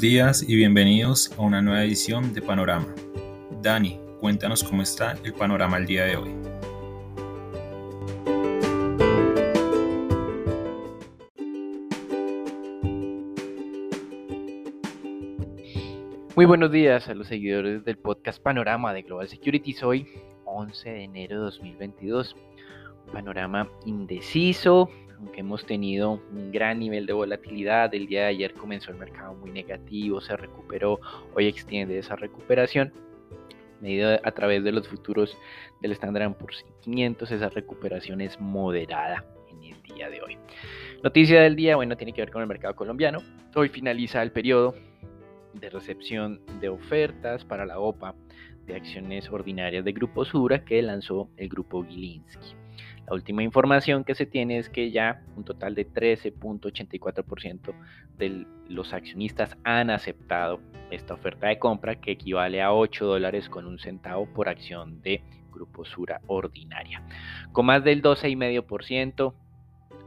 Días y bienvenidos a una nueva edición de Panorama. Dani, cuéntanos cómo está el panorama el día de hoy. Muy buenos días a los seguidores del podcast Panorama de Global Securities. Hoy, 11 de enero de 2022. Panorama indeciso, aunque hemos tenido un gran nivel de volatilidad. El día de ayer comenzó el mercado muy negativo, se recuperó, hoy extiende esa recuperación. Medido a través de los futuros del Standard Poor's 500, esa recuperación es moderada en el día de hoy. Noticia del día, bueno, tiene que ver con el mercado colombiano. Hoy finaliza el periodo de recepción de ofertas para la OPA de acciones ordinarias de Grupo Sura que lanzó el Grupo Gilinski. La última información que se tiene es que ya un total de 13.84% de los accionistas han aceptado esta oferta de compra que equivale a 8 dólares con un centavo por acción de Grupo Sura ordinaria. Con más del 12,5%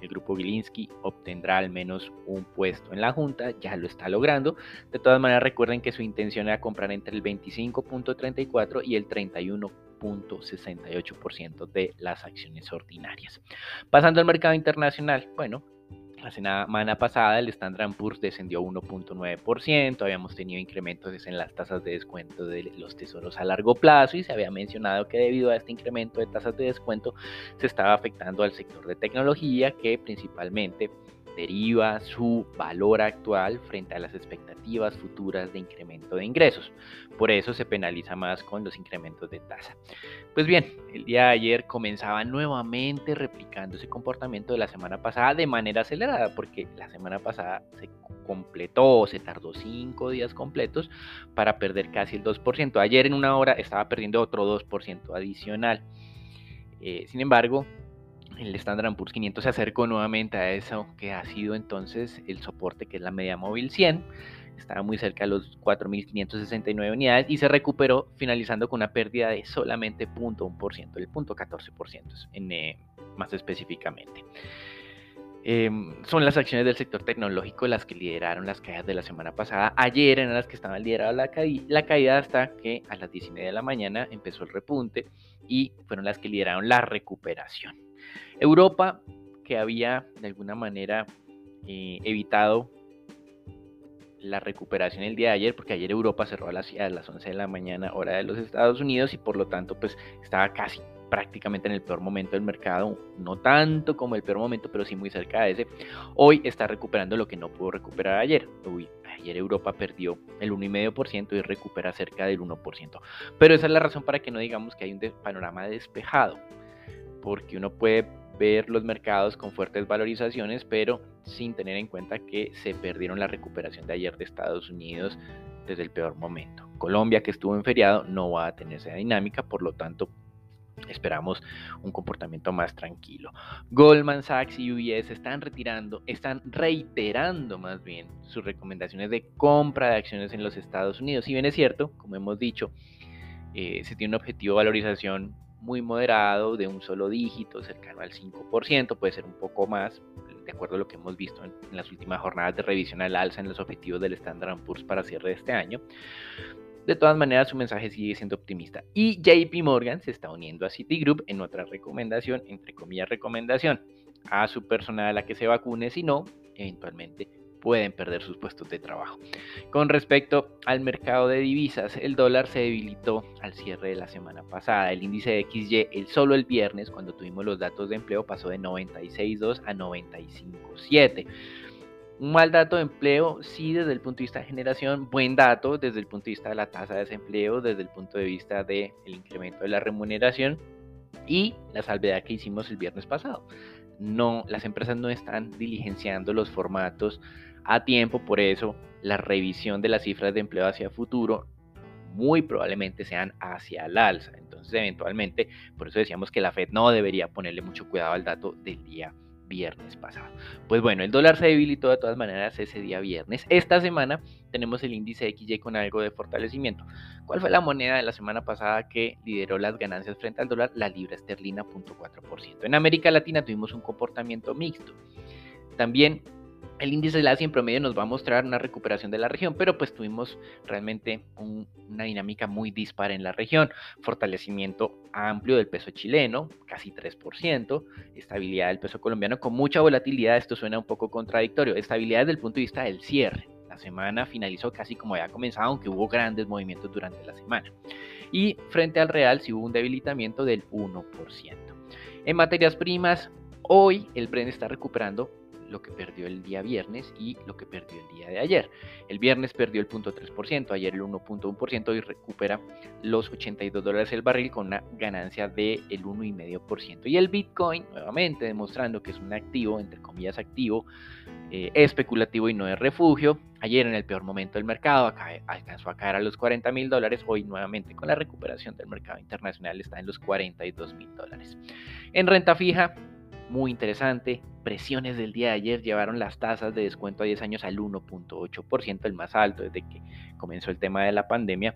el grupo Gilinski obtendrá al menos un puesto en la Junta, ya lo está logrando. De todas maneras, recuerden que su intención era comprar entre el 25.34 y el 31.68% de las acciones ordinarias. Pasando al mercado internacional, bueno, la semana pasada el Standard Poor's descendió 1.9%, habíamos tenido incrementos en las tasas de descuento de los tesoros a largo plazo y se había mencionado que debido a este incremento de tasas de descuento se estaba afectando al sector de tecnología que principalmente deriva su valor actual frente a las expectativas futuras de incremento de ingresos. Por eso se penaliza más con los incrementos de tasa. Pues bien, el día de ayer comenzaba nuevamente replicando ese comportamiento de la semana pasada de manera acelerada, porque la semana pasada se completó, se tardó cinco días completos para perder casi el 2%. Ayer en una hora estaba perdiendo otro 2% adicional. Eh, sin embargo, el Standard Poor's 500 se acercó nuevamente a eso que ha sido entonces el soporte que es la media móvil 100. Estaba muy cerca de los 4.569 unidades y se recuperó finalizando con una pérdida de solamente 0.1%, el 0.14% en, eh, más específicamente. Em, son las acciones del sector tecnológico las que lideraron las caídas de la semana pasada. Ayer eran las que estaban lideradas la, la caída hasta que a las 10 y media de la mañana empezó el repunte y fueron las que lideraron la recuperación. Europa, que había de alguna manera eh, evitado la recuperación el día de ayer, porque ayer Europa cerró a las, a las 11 de la mañana, hora de los Estados Unidos, y por lo tanto, pues estaba casi prácticamente en el peor momento del mercado, no tanto como el peor momento, pero sí muy cerca de ese. Hoy está recuperando lo que no pudo recuperar ayer. ayer Europa perdió el 1,5% y recupera cerca del 1%. Pero esa es la razón para que no digamos que hay un panorama despejado, porque uno puede ver los mercados con fuertes valorizaciones, pero sin tener en cuenta que se perdieron la recuperación de ayer de Estados Unidos desde el peor momento. Colombia, que estuvo en feriado, no va a tener esa dinámica, por lo tanto, esperamos un comportamiento más tranquilo. Goldman Sachs y UBS están retirando, están reiterando más bien sus recomendaciones de compra de acciones en los Estados Unidos. Si bien es cierto, como hemos dicho, eh, se tiene un objetivo de valorización muy moderado, de un solo dígito, cercano al 5%, puede ser un poco más, de acuerdo a lo que hemos visto en, las últimas jornadas de revisión al alza en los objetivos del Standard Poor's para cierre de este año. De todas maneras, su mensaje sigue siendo optimista. Y JP Morgan se está uniendo a Citigroup en otra recomendación, entre comillas recomendación, a su personal a la que se vacune, si no, eventualmente pueden perder sus puestos de trabajo. Con respecto al mercado de divisas, el dólar se debilitó al cierre de la semana pasada. El índice de XY, el solo el viernes, cuando tuvimos los datos de empleo, pasó de 96.2 a 95.7. Un mal dato de empleo, sí, desde el punto de vista de generación, buen dato desde el punto de vista de la tasa de desempleo, desde el punto de vista del incremento de la remuneración y la salvedad que hicimos el viernes pasado. No, las empresas no están diligenciando los formatos a tiempo, por eso la revisión de las cifras de empleo hacia futuro muy probablemente sean hacia el alza. Entonces, eventualmente, por eso decíamos que la Fed no debería ponerle mucho cuidado al dato del día viernes pasado. Pues bueno, el dólar se debilitó de todas maneras ese día viernes. Esta semana tenemos el índice XY con algo de fortalecimiento. ¿Cuál fue la moneda de la semana pasada que lideró las ganancias frente al dólar? La libra esterlina, 0.4%. En América Latina tuvimos un comportamiento mixto. También el índice de la en promedio nos va a mostrar una recuperación de la región, pero pues tuvimos realmente una dinámica muy dispara en la región. Fortalecimiento amplio del peso chileno, casi 3%, estabilidad del peso colombiano con mucha volatilidad, esto suena un poco contradictorio, estabilidad desde el punto de vista del cierre. La semana finalizó casi como había comenzado, aunque hubo grandes movimientos durante la semana. Y frente al real sí hubo un debilitamiento del 1%. En materias primas, hoy el Brent está recuperando lo que perdió el día viernes y lo que perdió el día de ayer. El viernes perdió el 0.3%, ayer el 1.1% y recupera los 82 dólares el barril con una ganancia del 1,5%. Y el Bitcoin, nuevamente demostrando que es un activo, entre comillas activo, eh, especulativo y no de refugio. Ayer en el peor momento del mercado alcanzó a caer a los 40 mil dólares. Hoy nuevamente con la recuperación del mercado internacional está en los 42 mil dólares. En renta fija, muy interesante. Presiones del día de ayer llevaron las tasas de descuento a 10 años al 1.8%, el más alto desde que comenzó el tema de la pandemia.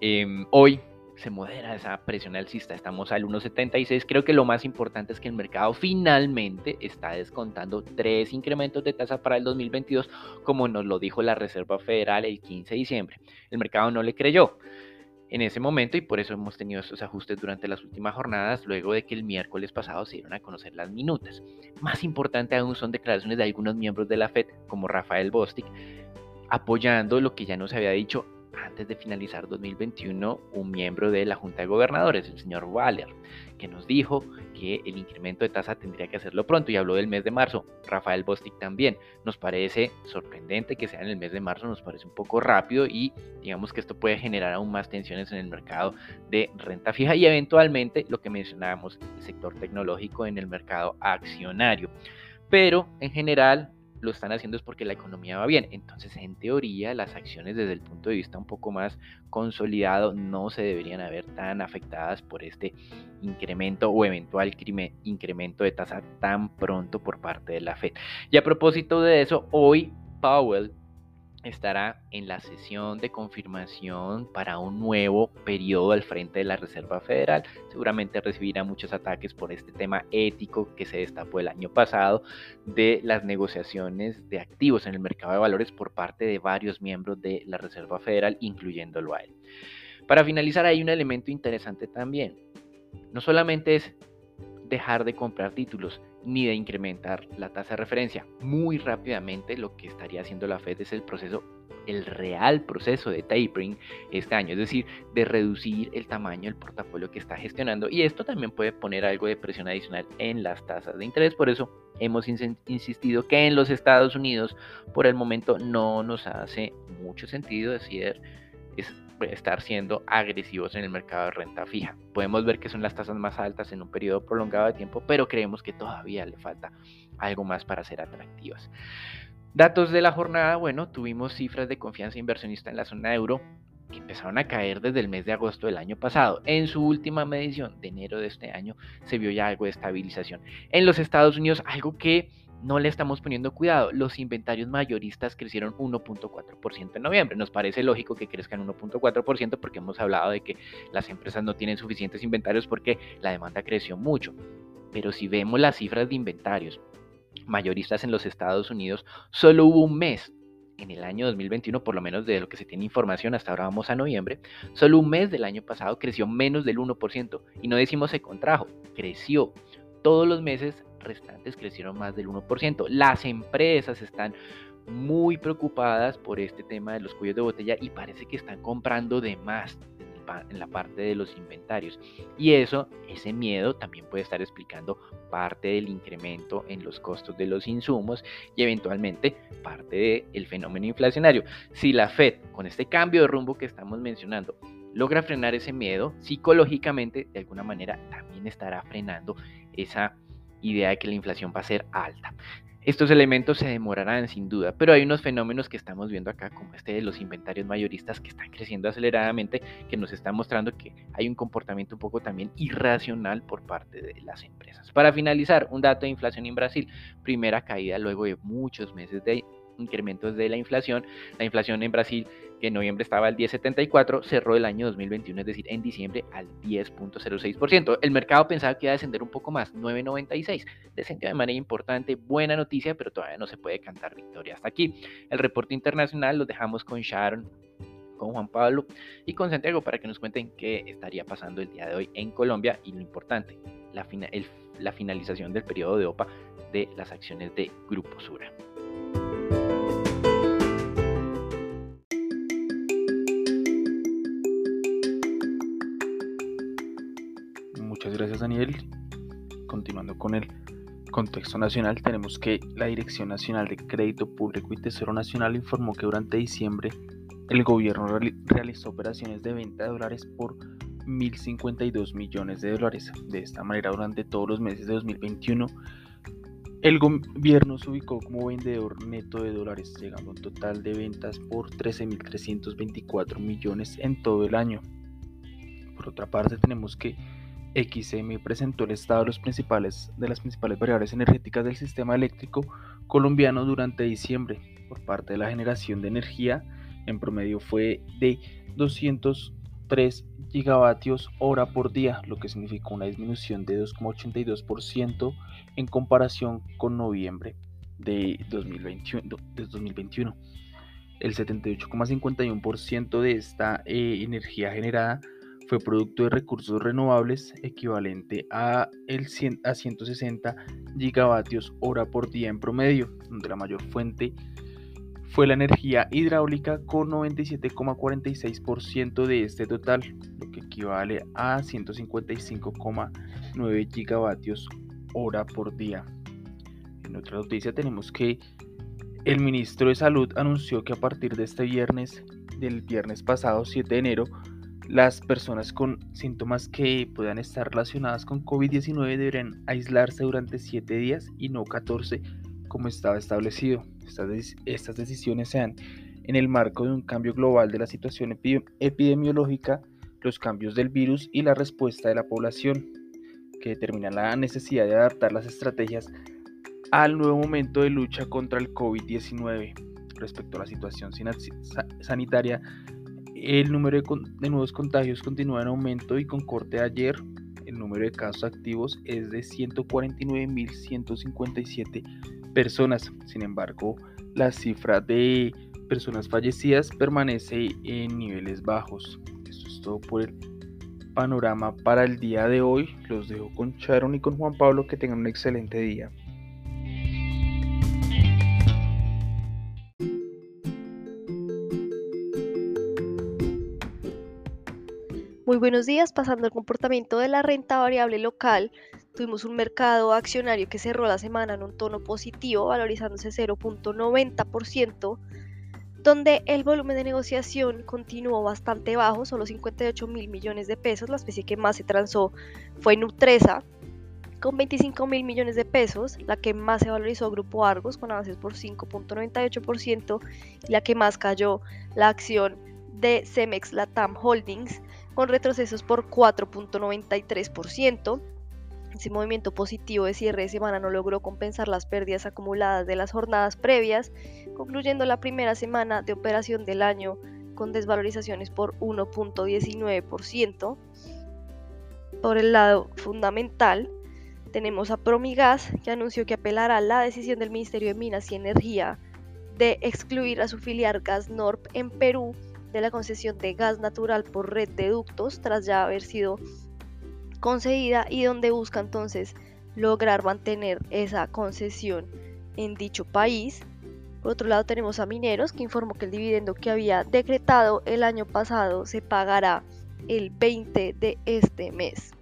Em, hoy se modera esa presión alcista, estamos al 1.76. Creo que lo más importante es que el mercado finalmente está descontando tres incrementos de tasa para el 2022, como nos lo dijo la Reserva Federal el 15 de diciembre. El mercado no le creyó en ese momento y por eso hemos tenido estos ajustes durante las últimas jornadas, luego de que el miércoles pasado se dieron a conocer las minutas. Más importante aún son declaraciones de algunos miembros de la FED, como Rafael Bostic, apoyando lo que ya nos había dicho antes de finalizar 2021 un miembro de la Junta de Gobernadores, el señor Waller, que nos dijo que el incremento de tasa tendría que hacerlo pronto y habló del mes de marzo. Rafael Bostic también. Nos parece sorprendente que sea en el mes de marzo, nos parece un poco rápido y digamos que esto puede generar aún más tensiones en el mercado de renta fija y eventualmente lo que mencionábamos, el sector tecnológico en el mercado accionario. Pero en general lo están haciendo es porque la economía va bien. Entonces, en teoría, las acciones desde el punto de vista un poco más consolidado no se deberían haber tan afectadas por este incremento o eventual incremento de tasa tan pronto por parte de la Fed. Y a propósito de eso, hoy Powell estará en la sesión de confirmación para un nuevo periodo al frente de la Reserva Federal. Seguramente recibirá muchos ataques por este tema ético que se destapó el año pasado de las negociaciones de activos en el mercado de valores por parte de varios miembros de la Reserva Federal, incluyéndolo a él. Para finalizar, hay un elemento interesante también. No solamente es dejar de comprar títulos ni de incrementar la tasa de referencia. Muy rápidamente lo que estaría haciendo la Fed es el proceso, el real proceso de tapering este año, es decir, de reducir el tamaño del portafolio que está gestionando y esto también puede poner algo de presión adicional en las tasas de interés. Por eso hemos insistido que en los Estados Unidos por el momento no nos hace mucho sentido decir estar siendo agresivos en el mercado de renta fija. Podemos ver que son las tasas más altas en un periodo prolongado de tiempo, pero creemos que todavía le falta algo más para ser atractivas. Datos de la jornada, bueno, tuvimos cifras de confianza inversionista en la zona euro que empezaron a caer desde el mes de agosto del año pasado. En su última medición de enero de este año se vio ya algo de estabilización. En los Estados Unidos, algo que no le estamos poniendo cuidado. Los inventarios mayoristas crecieron 1.4% en noviembre. Nos parece lógico que crezcan 1.4% porque hemos hablado de que las empresas no tienen suficientes inventarios porque la demanda creció mucho. Pero si vemos las cifras de inventarios mayoristas en los Estados Unidos, solo hubo un mes en el año 2021, por lo menos de lo que se tiene información, hasta ahora vamos a noviembre, solo un mes del año pasado creció menos del 1%. Y no decimos se contrajo, creció. Todos los meses restantes crecieron más del 1%. Las empresas están muy preocupadas por este tema de los cuellos de botella y parece que están comprando de más en la parte de los inventarios. Y eso, ese miedo también puede estar explicando parte del incremento en los costos de los insumos y eventualmente parte del fenómeno inflacionario. Si la Fed, con este cambio de rumbo que estamos mencionando, logra frenar ese miedo, psicológicamente, de alguna manera, también estará frenando esa idea de que la inflación va a ser alta. Estos elementos se demorarán sin duda, pero hay unos fenómenos que estamos viendo acá, como este de los inventarios mayoristas que están creciendo aceleradamente, que nos están mostrando que hay un comportamiento un poco también irracional por parte de las empresas. Para finalizar, un dato de inflación en Brasil, primera caída luego de muchos meses de incrementos de la inflación. La inflación en Brasil, que en noviembre estaba al 10,74, cerró el año 2021, es decir, en diciembre al 10,06%. El mercado pensaba que iba a descender un poco más, 9,96. Descendió de manera importante, buena noticia, pero todavía no se puede cantar victoria hasta aquí. El reporte internacional lo dejamos con Sharon con Juan Pablo y con Santiago para que nos cuenten qué estaría pasando el día de hoy en Colombia y lo importante, la, la finalización del periodo de OPA de las acciones de Grupo Sura. Daniel. Continuando con el contexto nacional, tenemos que la Dirección Nacional de Crédito Público y Tesoro Nacional informó que durante diciembre el gobierno realizó operaciones de venta de dólares por 1.052 millones de dólares. De esta manera, durante todos los meses de 2021, el gobierno se ubicó como vendedor neto de dólares, llegando a un total de ventas por 13.324 millones en todo el año. Por otra parte, tenemos que XM presentó el estado de, las principales variables energéticas del sistema eléctrico colombiano durante diciembre. Por parte de la generación de energía, en promedio fue de 203 gigavatios hora por día, lo que significó una disminución de 2,82% en comparación con noviembre de 2021. De 2021. El 78,51% de esta eh, energía generada fue producto de recursos renovables equivalente a, el a 160 gigavatios hora por día en promedio, donde la mayor fuente fue la energía hidráulica con 97,46% de este total, lo que equivale a 155,9 gigavatios hora por día. En otra noticia tenemos que el ministro de Salud anunció que a partir de este viernes, del viernes pasado 7 de enero, las personas con síntomas que puedan estar relacionadas con COVID-19 deberán aislarse durante 7 días y no 14 como estaba establecido. Estas, decisiones se dan en el marco de un cambio global de la situación epidemiológica, los cambios del virus y la respuesta de la población, que determinan la necesidad de adaptar las estrategias al nuevo momento de lucha contra el COVID-19. Respecto a la situación sanitaria, el número de, nuevos contagios continúa en aumento y con corte ayer, el número de casos activos es de 149.157 personas. Sin embargo, la cifra de personas fallecidas permanece en niveles bajos. Esto es todo por el panorama para el día de hoy. Los dejo con Sharon y con Juan Pablo. Que tengan un excelente día. Muy buenos días, pasando al comportamiento de la renta variable local, tuvimos un mercado accionario que cerró la semana en un tono positivo, valorizándose 0.90%, donde el volumen de negociación continuó bastante bajo, solo 58 mil millones de pesos, la especie que más se transó fue Nutresa, con 25 mil millones de pesos, la que más se valorizó Grupo Argos con avances por 5.98% y la que más cayó la acción de Cemex Latam Holdings con retrocesos por 4.93%. Ese movimiento positivo de cierre de semana no logró compensar las pérdidas acumuladas de las jornadas previas, concluyendo la primera semana de operación del año con desvalorizaciones por 1.19%. Por el lado fundamental, tenemos a Promigas, que anunció que apelará la decisión del Ministerio de Minas y Energía de excluir a su filial Gasnorp en Perú de la concesión de gas natural por red de ductos tras ya haber sido concedida y donde busca entonces lograr mantener esa concesión en dicho país. Por otro lado tenemos a Mineros que informó que el dividendo que había decretado el año pasado se pagará el 20 de este mes.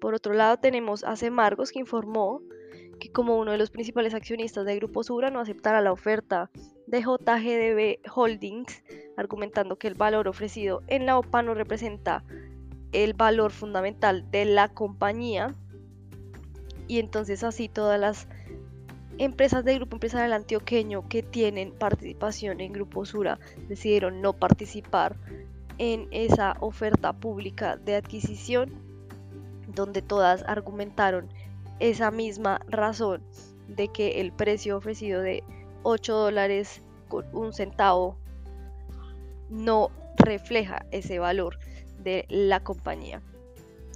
Por otro lado tenemos a Semargos que informó que como uno de los principales accionistas del Grupo Sura no aceptará la oferta de JGDB Holdings, argumentando que el valor ofrecido en la OPA no representa el valor fundamental de la compañía. Y entonces así todas las empresas del grupo empresarial antioqueño que tienen participación en Grupo Sura decidieron no participar en esa oferta pública de adquisición donde todas argumentaron esa misma razón de que el precio ofrecido de 8 dólares con un centavo no refleja ese valor de la compañía.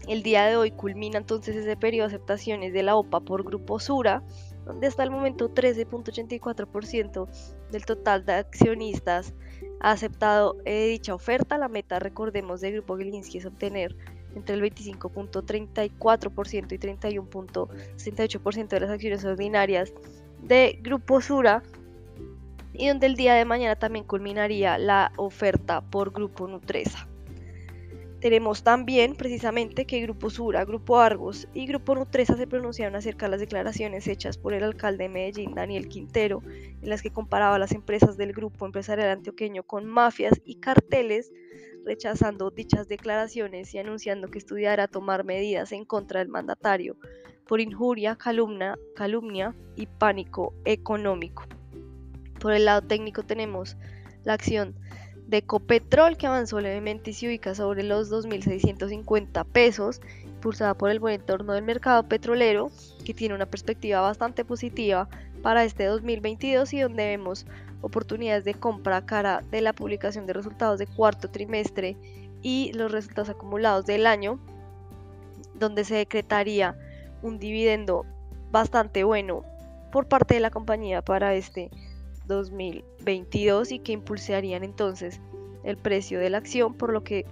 El día de hoy culmina entonces ese periodo de aceptaciones de la OPA por Grupo Sura, donde hasta el momento 13.84% del total de accionistas ha aceptado eh, dicha oferta. La meta, recordemos, del Grupo Gilinski es obtener entre el 25.34% y 31.68% de las acciones ordinarias de Grupo Sura y donde el día de mañana también culminaría la oferta por Grupo Nutresa. Tenemos también precisamente que Grupo Sura, Grupo Argos y Grupo Nutresa se pronunciaron acerca de las declaraciones hechas por el alcalde de Medellín, Daniel Quintero, en las que comparaba las empresas del grupo empresarial antioqueño con mafias y carteles, rechazando dichas declaraciones y anunciando que estudiará tomar medidas en contra del mandatario por injuria, calumnia, calumnia y pánico económico. Por el lado técnico tenemos la acción de Ecopetrol que avanzó levemente y se ubica sobre los 2.650 pesos, impulsada por el buen entorno del mercado petrolero, que tiene una perspectiva bastante positiva para este 2022 y donde vemos oportunidades de compra cara de la publicación de resultados de cuarto trimestre y los resultados acumulados del año, donde se decretaría un dividendo bastante bueno por parte de la compañía para este 2022 y que impulsarían entonces el precio de la acción, por lo que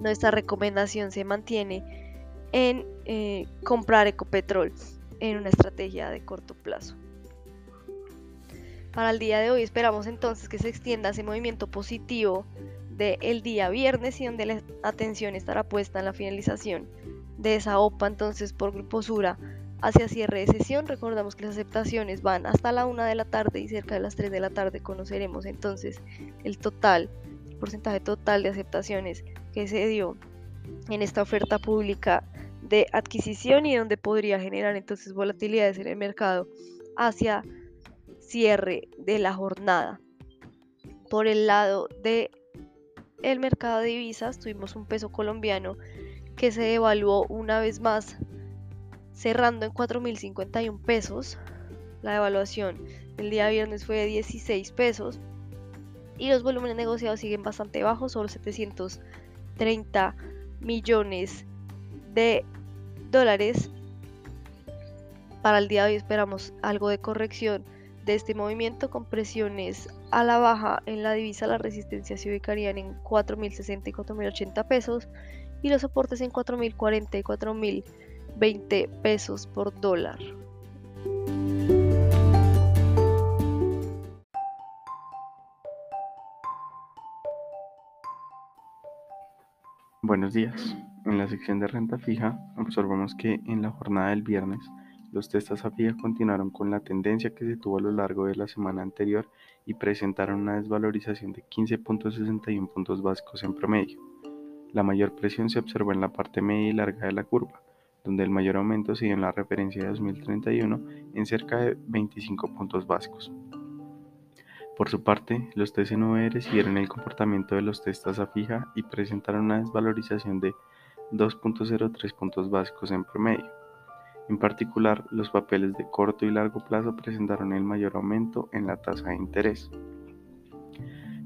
nuestra recomendación se mantiene en eh, comprar Ecopetrol en una estrategia de corto plazo. Para el día de hoy esperamos entonces que se extienda ese movimiento positivo del día viernes y donde la atención estará puesta en la finalización de esa OPA entonces por Grupo Sura hacia cierre de sesión. Recordamos que las aceptaciones van hasta la 1 de la tarde y cerca de las 3 de la tarde conoceremos entonces el total, el porcentaje total de aceptaciones que se dio en esta oferta pública de adquisición y donde podría generar entonces volatilidades en el mercado hacia cierre de la jornada. Por el lado de el mercado de divisas tuvimos un peso colombiano que se devaluó una vez más cerrando en 4.051 pesos. La evaluación el día viernes fue de 16 pesos y los volúmenes negociados siguen bastante bajos, solo 730 millones de dólares. Para el día de hoy esperamos algo de corrección de este movimiento con presiones a la baja en la divisa. Las resistencias se ubicarían en 4.060 y 4.080 pesos y los soportes en 4.040 y 4.000 20 pesos por dólar. Buenos días. En la sección de renta fija observamos que en la jornada del viernes los testas a fija continuaron con la tendencia que se tuvo a lo largo de la semana anterior y presentaron una desvalorización de 15.61 puntos básicos en promedio. La mayor presión se observó en la parte media y larga de la curva, donde el mayor aumento sigue en la referencia de 2031 en cerca de 25 puntos básicos. Por su parte, los TC9R siguieron el comportamiento de los testas a fija y presentaron una desvalorización de 2.03 puntos básicos en promedio. En particular, los papeles de corto y largo plazo presentaron el mayor aumento en la tasa de interés.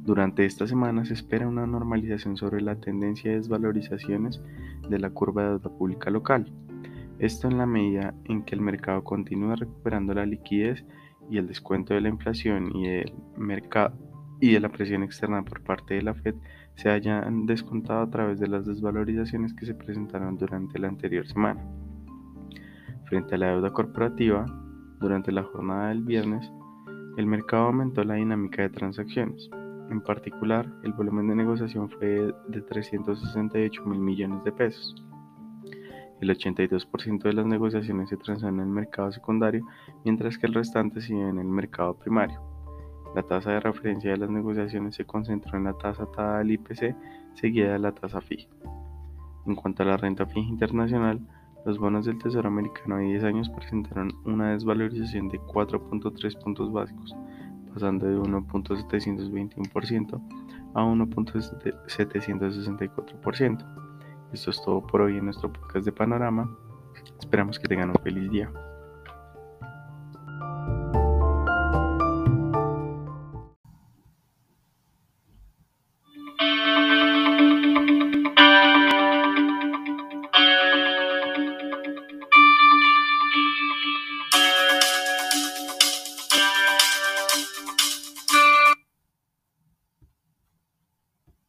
Durante esta semana se espera una normalización sobre la tendencia de desvalorizaciones de la curva de deuda pública local, esto en la medida en que el mercado continúa recuperando la liquidez y el descuento de la inflación y del mercado y de la presión externa por parte de la Fed se hayan descontado a través de las desvalorizaciones que se presentaron durante la anterior semana. Frente a la deuda corporativa, durante la jornada del viernes, el mercado aumentó la dinámica de transacciones. En particular, el volumen de negociación fue de 368 mil millones de pesos el 82% de las negociaciones se transan en el mercado secundario, mientras que el restante sigue en el mercado primario. La tasa de referencia de las negociaciones se concentró en la tasa atada al IPC, seguida de la tasa fija. En cuanto a la renta fija internacional, los bonos del Tesoro americano de 10 años presentaron una desvalorización de 4.3 puntos básicos, pasando de 1.721% a 1.764%. Esto es todo por hoy en nuestro podcast de Panorama. Esperamos que tengan un feliz día.